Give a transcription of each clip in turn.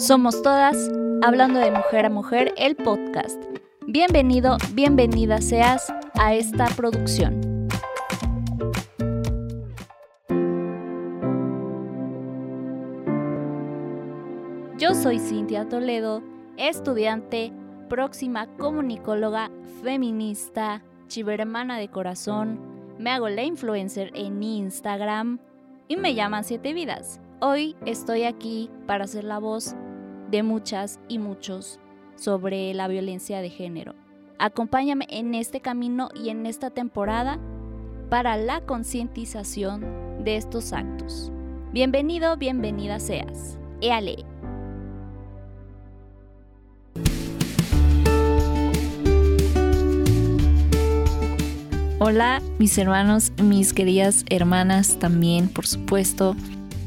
Somos todas, hablando de mujer a mujer, el podcast. Bienvenido, bienvenida seas a esta producción. Yo soy Cintia Toledo, estudiante, próxima comunicóloga, feminista, chivermana de corazón, me hago la influencer en Instagram y me llaman Siete Vidas. Hoy estoy aquí para ser la voz de muchas y muchos sobre la violencia de género. Acompáñame en este camino y en esta temporada para la concientización de estos actos. Bienvenido, bienvenida seas. Éale. Hola mis hermanos, mis queridas hermanas también, por supuesto.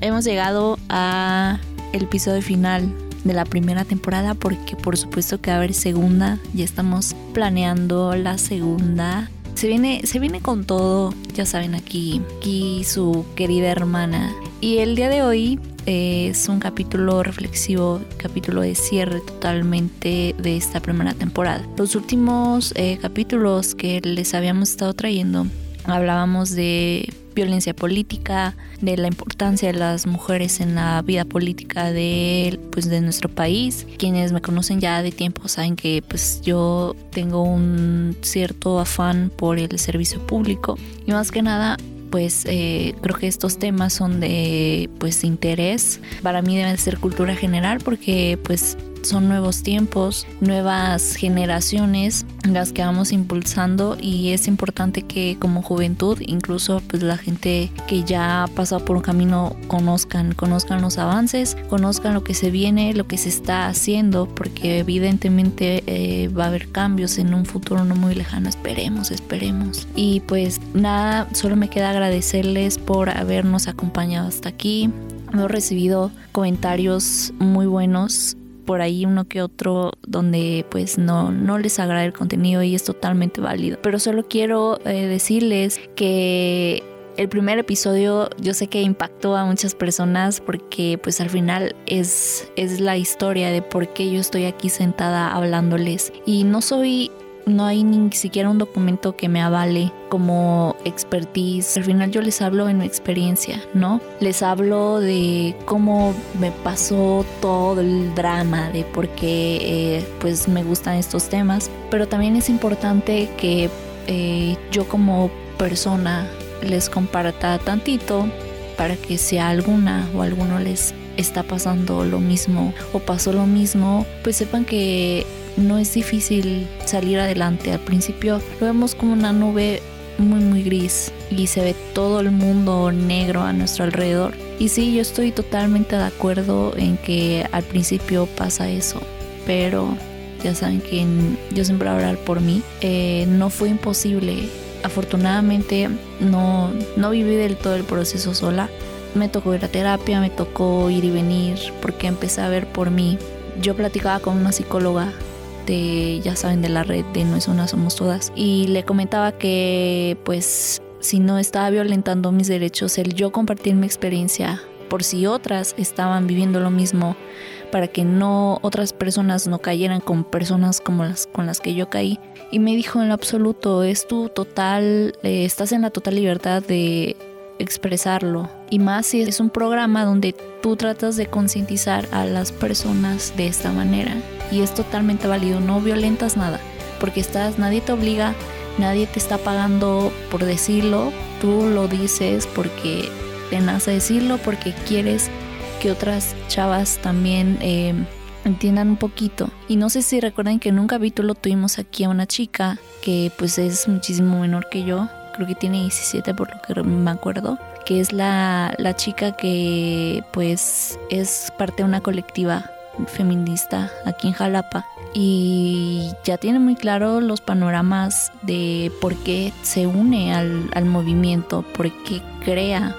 Hemos llegado a el episodio final de la primera temporada porque por supuesto que va a haber segunda, ya estamos planeando la segunda. Se viene, se viene con todo, ya saben, aquí, aquí su querida hermana. Y el día de hoy eh, es un capítulo reflexivo, capítulo de cierre totalmente de esta primera temporada. Los últimos eh, capítulos que les habíamos estado trayendo hablábamos de violencia política, de la importancia de las mujeres en la vida política de, pues, de nuestro país. Quienes me conocen ya de tiempo saben que pues, yo tengo un cierto afán por el servicio público y más que nada pues eh, creo que estos temas son de pues interés para mí deben ser cultura general porque pues son nuevos tiempos, nuevas generaciones las que vamos impulsando y es importante que como juventud, incluso pues la gente que ya ha pasado por un camino conozcan, conozcan los avances, conozcan lo que se viene, lo que se está haciendo, porque evidentemente eh, va a haber cambios en un futuro no muy lejano, esperemos, esperemos. Y pues nada, solo me queda agradecerles por habernos acompañado hasta aquí. Hemos recibido comentarios muy buenos por ahí uno que otro donde pues no, no les agrada el contenido y es totalmente válido. Pero solo quiero eh, decirles que el primer episodio yo sé que impactó a muchas personas porque pues al final es, es la historia de por qué yo estoy aquí sentada hablándoles. Y no soy no hay ni siquiera un documento que me avale como expertise. Al final yo les hablo en mi experiencia, ¿no? Les hablo de cómo me pasó todo el drama, de por qué eh, pues me gustan estos temas. Pero también es importante que eh, yo como persona les comparta tantito para que si alguna o alguno les está pasando lo mismo o pasó lo mismo, pues sepan que no es difícil salir adelante. Al principio lo vemos como una nube muy muy gris y se ve todo el mundo negro a nuestro alrededor. Y sí, yo estoy totalmente de acuerdo en que al principio pasa eso, pero ya saben que yo siempre voy a hablar por mí. Eh, no fue imposible. Afortunadamente no, no viví del todo el proceso sola. Me tocó ir a terapia, me tocó ir y venir porque empecé a ver por mí. Yo platicaba con una psicóloga ya saben, de la red de No es una, somos todas. Y le comentaba que pues si no estaba violentando mis derechos, el yo compartir mi experiencia por si otras estaban viviendo lo mismo, para que no otras personas no cayeran con personas como las con las que yo caí. Y me dijo en lo absoluto, es tu total, eh, estás en la total libertad de expresarlo. Y más si es un programa donde tú tratas de concientizar a las personas de esta manera. Y es totalmente válido, no violentas nada, porque estás, nadie te obliga, nadie te está pagando por decirlo, tú lo dices porque te nace decirlo, porque quieres que otras chavas también eh, entiendan un poquito. Y no sé si recuerdan que en un capítulo tuvimos aquí a una chica que pues es muchísimo menor que yo, creo que tiene 17 por lo que me acuerdo, que es la, la chica que pues es parte de una colectiva feminista aquí en Jalapa. Y ya tiene muy claro los panoramas de por qué se une al, al movimiento, por qué crea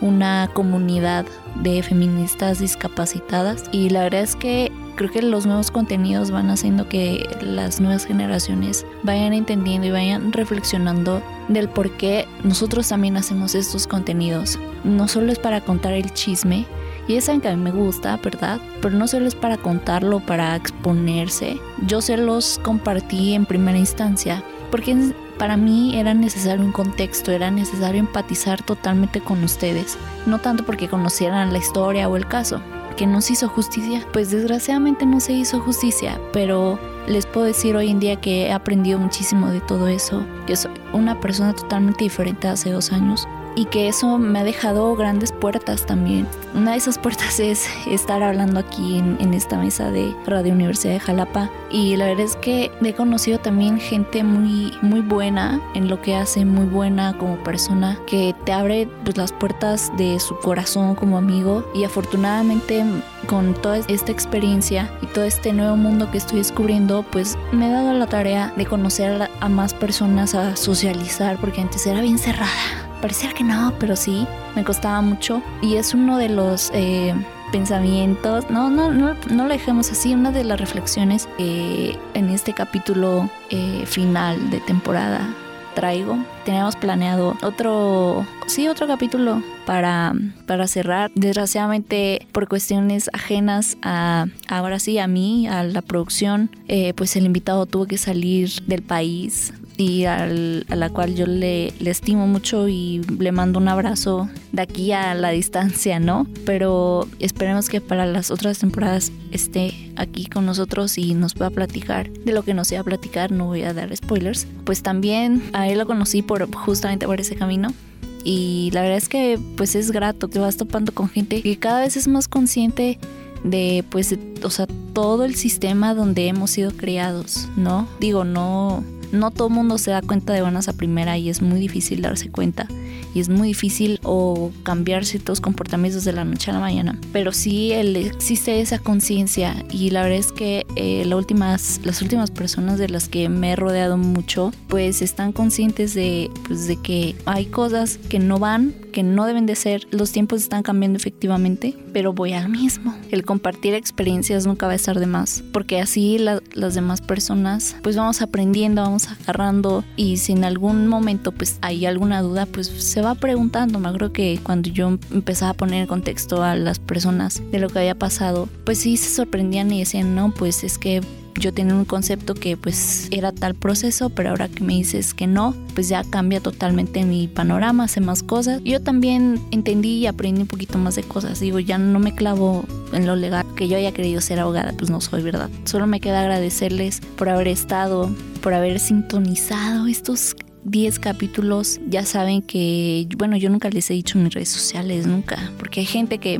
una comunidad de feministas discapacitadas y la verdad es que creo que los nuevos contenidos van haciendo que las nuevas generaciones vayan entendiendo y vayan reflexionando del por qué nosotros también hacemos estos contenidos. No solo es para contar el chisme Y ya saben que a mí me gusta, ¿verdad? Pero no solo es para contarlo, para exponerse. Yo se los compartí en primera instancia porque para mí era necesario un contexto, era necesario empatizar totalmente con ustedes. No tanto porque conocieran la historia o el caso, que no se hizo justicia. Pues desgraciadamente no se hizo justicia, pero les puedo decir hoy en día que he aprendido muchísimo de todo eso, que soy una persona totalmente diferente hace dos años y que eso me ha dejado grandes puertas también. Una de esas puertas es estar hablando aquí en, esta mesa de Radio Universidad de Jalapa. Y la verdad es que he conocido también gente muy, muy buena en lo que hace, muy buena como persona, que te abre pues, las puertas de su corazón como amigo. Y afortunadamente con toda esta experiencia y todo este nuevo mundo que estoy descubriendo, pues me he dado la tarea de conocer a más personas, a socializar, porque antes era bien cerrada Parecía que no, pero sí, me costaba mucho. Y es uno de los eh, pensamientos, no, no, no, no lo dejemos así, una de las reflexiones que en este capítulo eh, final de temporada traigo. Teníamos planeado otro, sí, otro capítulo para, para cerrar. Desgraciadamente, por cuestiones ajenas a, ahora sí, a mí, a la producción, eh, pues el invitado tuvo que salir del país y a la cual yo le, le, estimo mucho y le mando un abrazo de aquí a la distancia, ¿no? Pero esperemos que para las otras temporadas esté aquí con nosotros y nos pueda platicar de lo que nos iba a platicar, no voy a dar spoilers. Pues también a él lo conocí por justamente por ese camino y la verdad es que pues es grato, te vas topando con gente que cada vez es más consciente de pues, o sea, todo el sistema donde hemos sido criados, ¿no? Digo, no no todo mundo se da cuenta de buenas a primera y es muy difícil darse cuenta y es muy difícil o cambiar ciertos comportamientos de la noche a la mañana. Pero sí existe esa conciencia y la verdad es que eh, las, últimas, las últimas personas de las que me he rodeado mucho pues están conscientes de, pues, de que hay cosas que no van, no deben de ser, los tiempos están cambiando efectivamente, pero voy al mismo. El compartir experiencias nunca va a estar de más, porque así las demás personas pues vamos aprendiendo, vamos agarrando y si en algún momento pues hay alguna duda pues se va preguntando. Me acuerdo que cuando yo empezaba a poner en contexto a las personas de lo que había pasado, pues sí se sorprendían y decían, no, pues es que yo tenía un concepto que pues era tal proceso, pero ahora que me dices que no, pues ya cambia totalmente mi panorama, hace más cosas. Yo también entendí y aprendí un poquito más de cosas. Digo, ya no me clavo en lo legal que yo haya querido ser abogada, pues no soy, ¿verdad? Solo me queda agradecerles por haber estado, por haber sintonizado estos 10 capítulos, ya saben que, bueno, yo nunca les he dicho en mis redes sociales, nunca, porque hay gente que,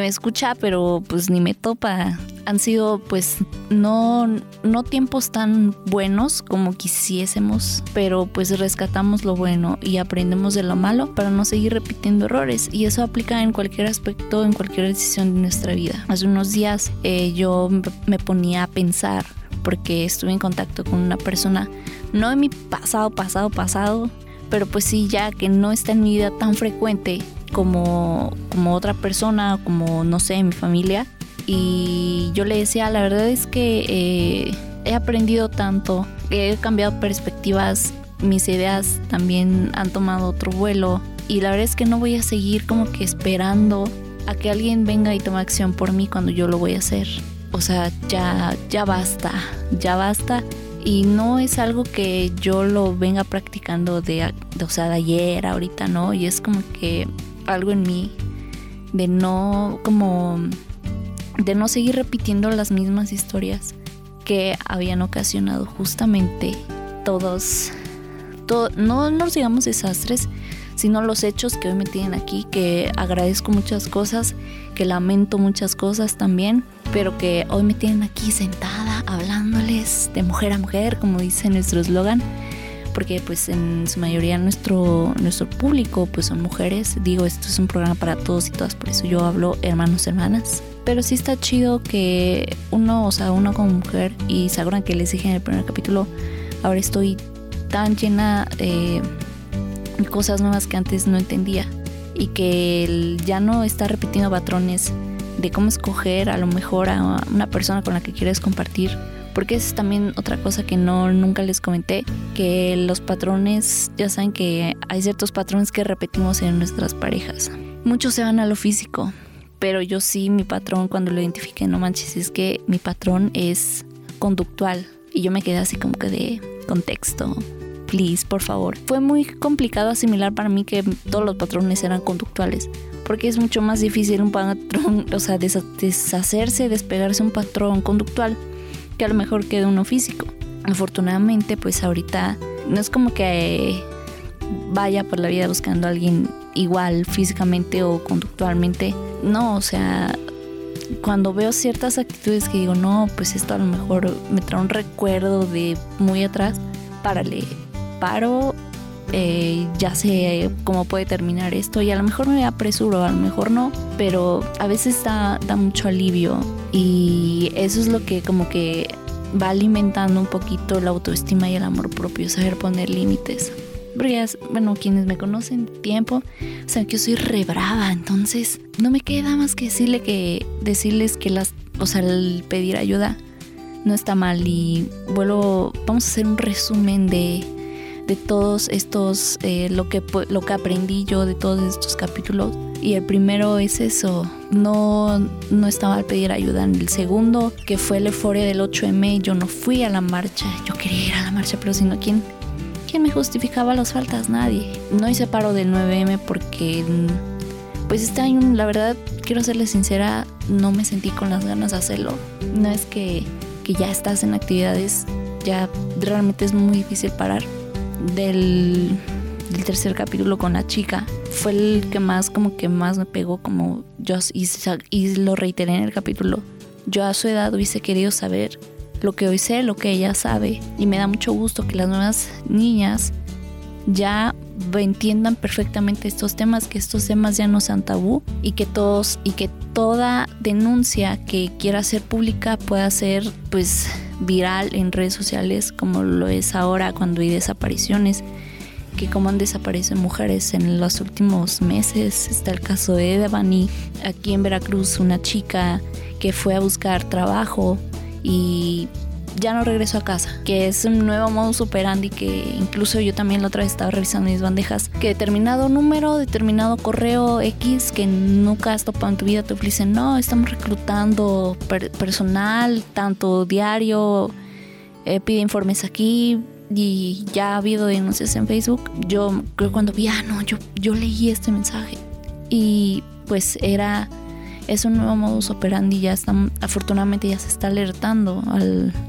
me escucha, pero pues ni me topa. Han sido pues no, no tiempos tan buenos como quisiésemos, pero pues rescatamos lo bueno y aprendemos de lo malo para no seguir repitiendo errores. Y eso aplica en cualquier aspecto, en cualquier decisión de nuestra vida. Hace unos días eh, yo me ponía a pensar porque estuve en contacto con una persona no en mi pasado, pasado, pasado, pero pues sí ya que no está en mi vida tan frecuente como, como otra persona, como no sé, mi familia. Y yo le decía, la verdad es que eh, he aprendido tanto, he cambiado perspectivas, mis ideas también han tomado otro vuelo y la verdad es que no voy a seguir como que esperando a que alguien venga y tome acción por mí cuando yo lo voy a hacer. O sea, ya, ya basta, ya basta y no es algo que yo lo venga practicando de, o sea, de ayer, ahorita, ¿no? Y es como que algo en mí de no, como, de no seguir repitiendo las mismas historias que habían ocasionado justamente todos, todo, no nos digamos desastres, sino los hechos que hoy me tienen aquí, que agradezco muchas cosas, que lamento muchas cosas también, pero que hoy me tienen aquí sentada hablándoles de mujer a mujer, como dice nuestro eslogan, porque pues en su mayoría nuestro, nuestro público pues son mujeres. Digo, esto es un programa para todos y todas, por eso yo hablo hermanos, hermanas. Pero sí está chido que uno, o sea, uno como mujer, y se que les dije en el primer capítulo, ahora estoy tan llena de cosas nuevas que antes no entendía y que ya no está repitiendo patrones de cómo escoger a lo mejor a una persona con la que quieres compartir. Porque es también otra cosa que no nunca les comenté, que los patrones, ya saben que hay ciertos patrones que repetimos en nuestras parejas. Muchos se van a lo físico, pero yo sí, mi patrón, cuando lo identifiqué, no manches, es que mi patrón es conductual. Y yo me quedé así como que de contexto, please, por favor. Fue muy complicado asimilar para mí que todos los patrones eran conductuales, porque es mucho más difícil un patrón, o sea, deshacerse, despegarse un patrón conductual que a lo mejor que de uno físico. Afortunadamente, pues ahorita no es como que vaya por la vida buscando a alguien igual físicamente o conductualmente. No, o sea, cuando veo ciertas actitudes que digo, no, pues esto a lo mejor me trae un recuerdo de muy atrás, párale, paro, eh, ya sé cómo puede terminar esto y a lo mejor me apresuro, a lo mejor no, pero a veces da, da mucho alivio y eso es lo que como que va alimentando un poquito la autoestima y el amor propio, saber poner límites. Porque bueno, quienes me conocen tiempo, saben que yo soy re brava, entonces no me queda más que decirle que decirles que las, o sea, el pedir ayuda no está mal y vuelvo, vamos a hacer un resumen de de todos estos, eh, lo, que, lo que aprendí yo de todos estos capítulos. Y el primero es eso, no, no estaba al pedir ayuda. En el segundo, que fue la euforia del 8M, yo no fui a la marcha. Yo quería ir a la marcha, pero si no, ¿quién, quién me justificaba las faltas? Nadie. No hice paro del 9M porque, pues este año, la verdad, quiero serle sincera, no me sentí con las ganas de hacerlo. No es que, que ya estás en actividades, ya realmente es muy difícil parar del, tercer capítulo con la chica fue el que más como que más me pegó como yo y, lo reiteré en el capítulo yo a su edad hubiese querido saber lo que hoy sé lo que ella sabe y me da mucho gusto que las nuevas niñas ya entiendan perfectamente estos temas, que estos temas ya no sean tabú y que todos y que toda denuncia que quiera ser pública pueda ser pues viral en redes sociales como lo es ahora cuando hay desapariciones que como han desaparecido mujeres en los últimos meses. Está el caso de Devani, aquí en Veracruz, una chica que fue a buscar trabajo y ya no regreso a casa, que es un nuevo modus operandi que incluso yo también la otra vez estaba revisando mis bandejas, que determinado número, determinado correo X que nunca has topado en tu vida te dicen, no, estamos reclutando personal, tanto diario, eh, pide informes aquí, y ya ha habido denuncias en Facebook. Yo creo cuando vi, ah, no, yo, yo leí este mensaje. Y pues era es un nuevo modus operandi, ya están, afortunadamente ya se está alertando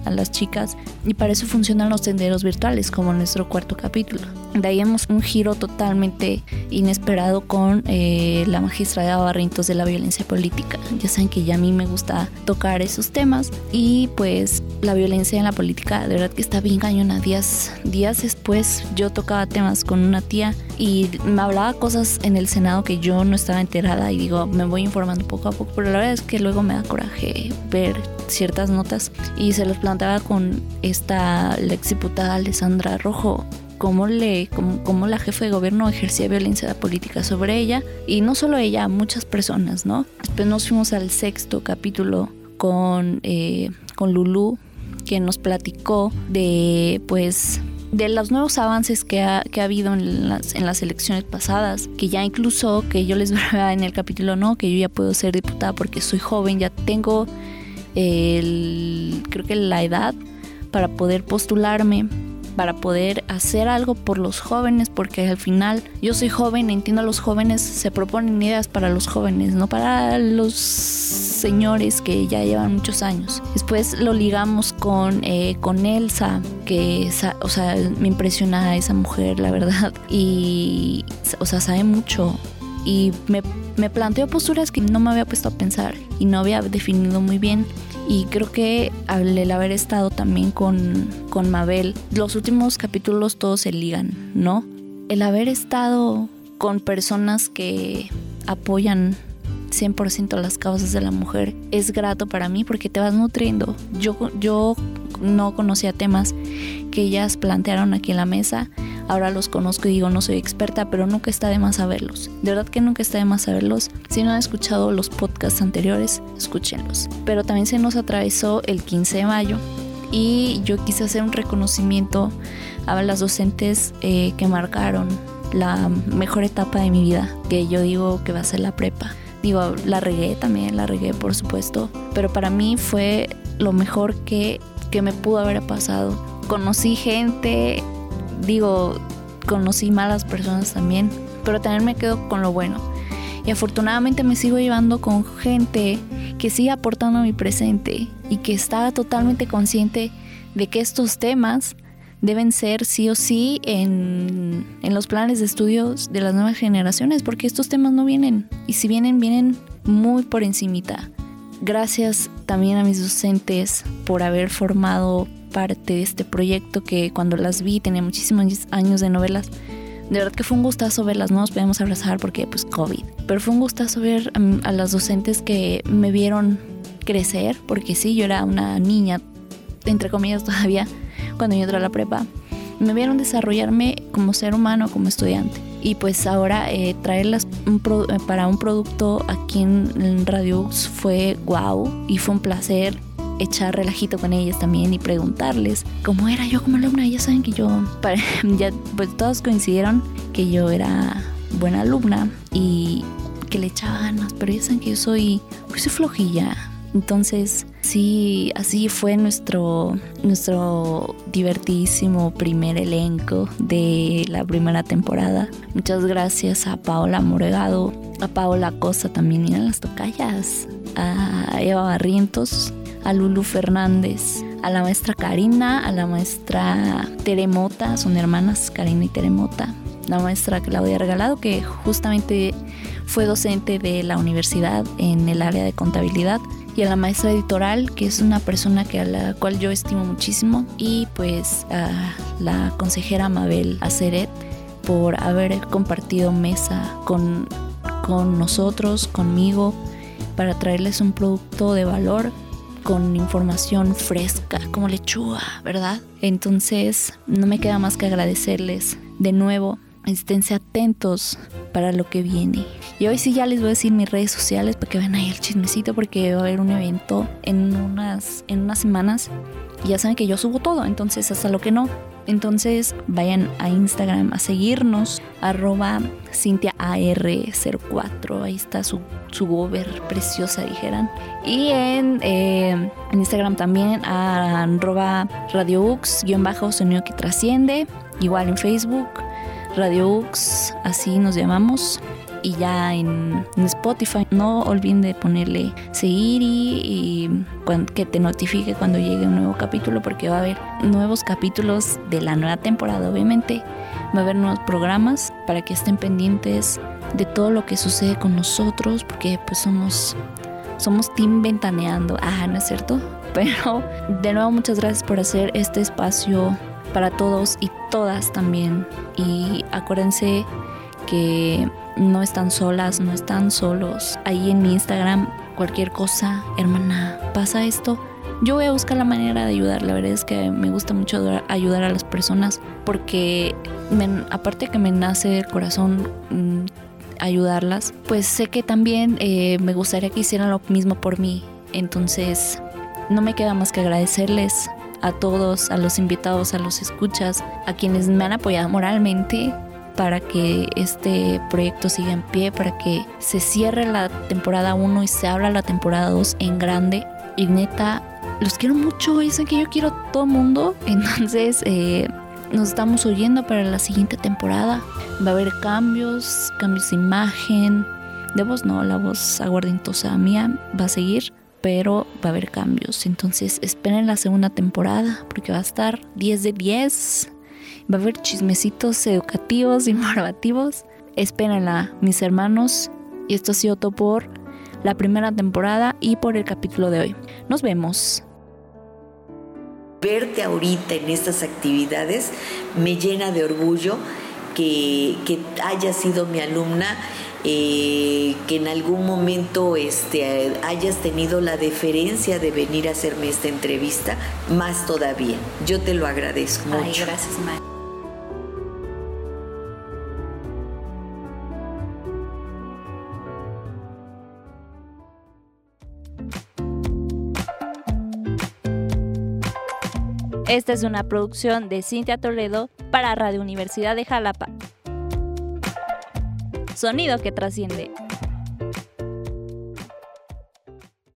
a las chicas y para eso funcionan los senderos virtuales como nuestro cuarto capítulo. De hemos un giro totalmente inesperado con eh, la magistrada Barrientos de la violencia política. Ya saben que ya a mí me gusta tocar esos temas y pues la violencia en la política de verdad que está bien cañona. Días, días después yo tocaba temas con una tía y me hablaba cosas en el Senado que yo no estaba enterada y digo, me voy informando poco a poco, pero la verdad es que luego me da coraje ver ciertas notas y se los planteaba con esta la exdiputada Alessandra Rojo cómo, le, cómo, la jefa de gobierno ejercía violencia política sobre ella y no solo ella, muchas personas, ¿no? Después nos fuimos al sexto capítulo con, eh, con Lulu, que nos platicó de, pues, de los nuevos avances que ha, que ha habido en las, en las, elecciones pasadas, que ya incluso, que yo les veía en el capítulo, no, que yo ya puedo ser diputada porque soy joven, ya tengo el, creo que la edad para poder postularme para poder hacer algo por los jóvenes, porque al final yo soy joven, entiendo a los jóvenes, se proponen ideas para los jóvenes, no para los señores que ya llevan muchos años. Después lo ligamos con, eh, con Elsa, que, o sea, me impresiona esa mujer, la verdad, y, o sea, sabe mucho. Y me, me planteó posturas que no me había puesto a pensar y no había definido muy bien. Y creo que al el haber estado también con, con Mabel, los últimos capítulos todos se ligan, ¿no? El haber estado con personas que apoyan 100% las causas de la mujer es grato para mí porque te vas nutriendo. Yo, yo no conocía temas que ellas plantearon aquí en la mesa Ahora los conozco y digo, no soy experta, pero nunca está de más saberlos. De verdad que nunca está de más saberlos. Si no han escuchado los podcasts anteriores, escúchenlos. Pero también se nos atravesó el 15 de mayo y yo quise hacer un reconocimiento a las docentes eh, que marcaron la mejor etapa de mi vida, que yo digo que va a ser la prepa. Digo, la regué también, la regué por supuesto, pero para mí fue lo mejor que, que me pudo haber pasado. Conocí gente, digo, conocí malas personas también, pero también me quedo con lo bueno. Y afortunadamente me sigo llevando con gente que sigue aportando a mi presente y que está totalmente consciente de que estos temas deben ser sí o sí en, en, los planes de estudios de las nuevas generaciones, porque estos temas no vienen, y si vienen, vienen muy por encimita. Gracias también a mis docentes por haber formado parte de este proyecto que cuando las vi tenía muchísimos años de novelas. De verdad que fue un gustazo verlas, no nos podíamos abrazar porque pues COVID. Pero fue un gustazo ver a, a las docentes que me vieron crecer, porque sí, yo era una niña, entre comillas todavía, cuando yo entré a la prepa. Me vieron desarrollarme como ser humano, como estudiante. Y pues ahora eh, traerlas para un producto aquí en, en Radio fue wow y fue un placer echar relajito con ellas también y preguntarles cómo era yo como alumna. Ya saben que yo, ya pues todos coincidieron que yo era buena alumna y que le echaba ganas, pero ya saben que yo soy, pues soy flojilla. Entonces, sí, así fue nuestro, nuestro divertidísimo primer elenco de la primera temporada. Muchas gracias a Paola Moregado, a Paola Costa también y a las tocallas, a Eva Barrientos, a Lulu Fernández, a la maestra Karina, a la maestra Teremota, son hermanas Karina y Teremota, la maestra Claudia Regalado, que justamente fue docente de la universidad en el área de contabilidad, y a la maestra editorial, que es una persona que a la cual yo estimo muchísimo, y pues a la consejera Mabel Aceret por haber compartido mesa con, con nosotros, conmigo, para traerles un producto de valor con información fresca, como lechuga, ¿verdad? Entonces, no me queda más que agradecerles de nuevo. Esténse atentos para lo que viene. Y hoy sí ya les voy a decir mis redes sociales para que vean ahí el chismecito porque va a haber un evento en unas, en unas semanas. Y ya saben que yo subo todo, entonces hasta lo que no. Entonces vayan a Instagram a seguirnos, arroba CintiaAR04, ahí está su, su gober preciosa, dijeran. Y en, eh, en Instagram también, arroba RadioUX, guion bajo sonido que trasciende, igual en Facebook, RadioUX, así nos llamamos y ya en, Spotify. No olviden de ponerle seguir y, que te notifique cuando llegue un nuevo capítulo porque va a haber nuevos capítulos de la nueva temporada obviamente. Va a haber nuevos programas para que estén pendientes de todo lo que sucede con nosotros porque pues somos somos team ventaneando. Ah, ¿no es cierto? Pero de nuevo muchas gracias por hacer este espacio para todos y todas también. Y acuérdense que no están solas, no están solos. Ahí en mi Instagram, cualquier cosa, hermana, pasa esto. Yo voy a buscar la manera de ayudar. La verdad es que me gusta mucho ayudar a las personas porque aparte que me nace el corazón mm, ayudarlas, pues sé que también eh, me gustaría que hicieran lo mismo por mí. Entonces, no me queda más que agradecerles a todos, a los invitados, a los escuchas, a quienes me han apoyado moralmente para que este proyecto siga en pie, para que se cierre la temporada 1 y se abra la temporada 2 en grande. Y neta, los quiero mucho, dicen que yo quiero a todo mundo. Entonces, eh, nos estamos oyendo para la siguiente temporada. Va a haber cambios, cambios de imagen. De voz no, la voz aguardientosa mía va a seguir, pero va a haber cambios. Entonces esperen la segunda temporada porque va a estar 10 de 10 Va a haber chismecitos educativos, informativos. Espérenla, mis hermanos. Y esto ha sido todo por la primera temporada y por el capítulo de hoy. Nos vemos. Verte ahorita en estas actividades me llena de orgullo que, que hayas sido mi alumna, eh, que en algún momento este, hayas tenido la deferencia de venir a hacerme esta entrevista, más todavía. Yo te lo agradezco mucho. Ay, gracias, María. Esta es una producción de Cintia Toledo para Radio Universidad de Jalapa. Sonido que trasciende.